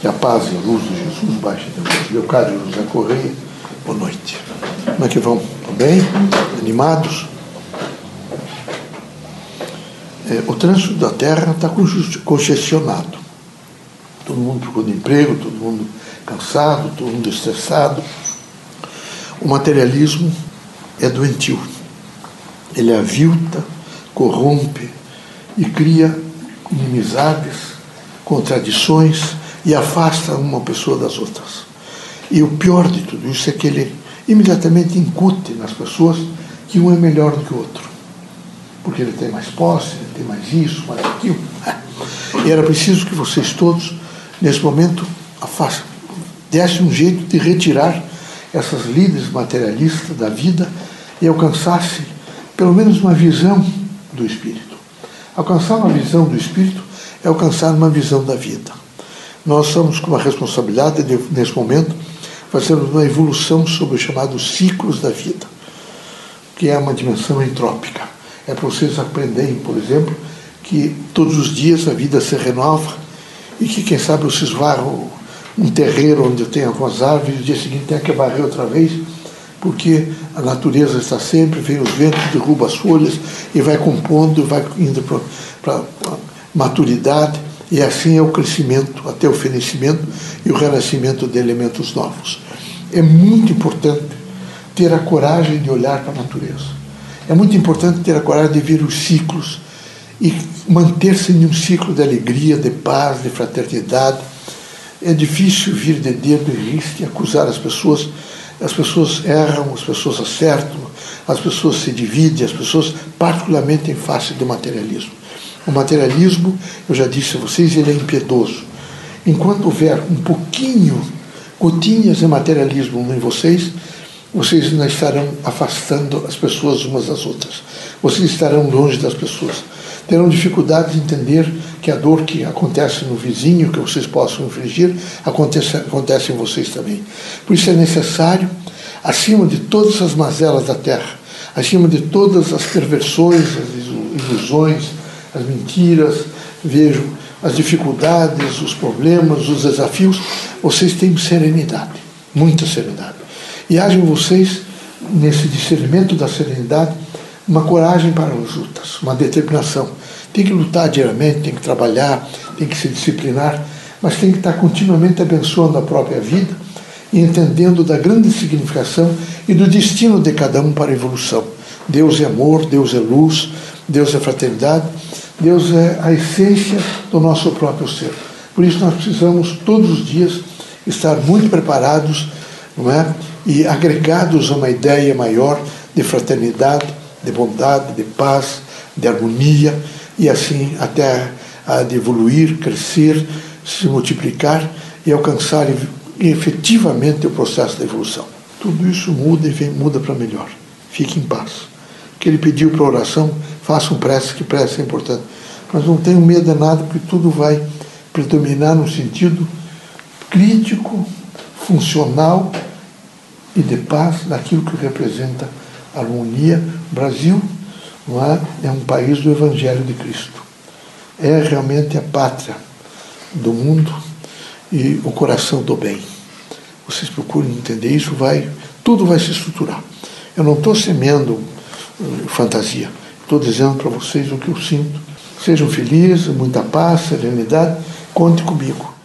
Que a paz e a luz de Jesus baixe de nós. Leocádio José Correia, boa noite. Como é que vão? Bem? Animados? É, o trânsito da terra está congestionado. Todo mundo procurando emprego, todo mundo cansado, todo mundo estressado. O materialismo é doentio. Ele avilta, corrompe e cria inimizades, contradições e afasta uma pessoa das outras. E o pior de tudo isso é que ele imediatamente incute nas pessoas que um é melhor do que o outro. Porque ele tem mais posse, ele tem mais isso, mais aquilo. E era preciso que vocês todos, nesse momento, afastem, dessem um jeito de retirar essas líderes materialistas da vida e alcançassem pelo menos uma visão do Espírito. Alcançar uma visão do Espírito é alcançar uma visão da vida. Nós estamos com uma responsabilidade, de, nesse momento, fazendo uma evolução sobre os chamados ciclos da vida, que é uma dimensão entrópica. É para vocês aprenderem, por exemplo, que todos os dias a vida se renova e que, quem sabe, vocês varram um terreiro onde tem algumas árvores e no dia seguinte tem que varrer outra vez, porque a natureza está sempre, vem os ventos, derruba as folhas e vai compondo, vai indo para maturidade e assim é o crescimento até o fenecimento e o renascimento de elementos novos. É muito importante ter a coragem de olhar para a natureza. É muito importante ter a coragem de ver os ciclos e manter-se em um ciclo de alegria, de paz, de fraternidade. É difícil vir de dedo e riste e acusar as pessoas. As pessoas erram, as pessoas acertam, as pessoas se dividem, as pessoas, particularmente em face do materialismo. O materialismo, eu já disse a vocês, ele é impiedoso. Enquanto houver um pouquinho, gotinhas de materialismo em vocês, vocês não estarão afastando as pessoas umas das outras. Vocês estarão longe das pessoas. Terão dificuldade de entender que a dor que acontece no vizinho, que vocês possam infligir, acontece, acontece em vocês também. Por isso é necessário, acima de todas as mazelas da terra, acima de todas as perversões, as ilusões, as mentiras, vejo as dificuldades, os problemas, os desafios, vocês têm serenidade, muita serenidade. E hajam vocês, nesse discernimento da serenidade, uma coragem para as lutas, uma determinação. Tem que lutar diariamente, tem que trabalhar, tem que se disciplinar, mas tem que estar continuamente abençoando a própria vida e entendendo da grande significação e do destino de cada um para a evolução. Deus é amor, Deus é luz, Deus é fraternidade, Deus é a essência do nosso próprio ser. Por isso nós precisamos todos os dias estar muito preparados, não é? E agregados a uma ideia maior de fraternidade, de bondade, de paz, de harmonia e assim até a de evoluir, crescer, se multiplicar e alcançar efetivamente o processo da evolução. Tudo isso muda e vem, muda para melhor. Fique em paz que ele pediu para oração, façam prece, que prece é importante. Mas não tenham medo de nada, porque tudo vai predominar no sentido crítico, funcional e de paz daquilo que representa a harmonia. O Brasil não é, é um país do Evangelho de Cristo. É realmente a pátria do mundo e o coração do bem. Vocês procurem entender isso, vai, tudo vai se estruturar. Eu não estou semeando fantasia. Estou dizendo para vocês o que eu sinto. Sejam felizes, muita paz, serenidade. Conte comigo.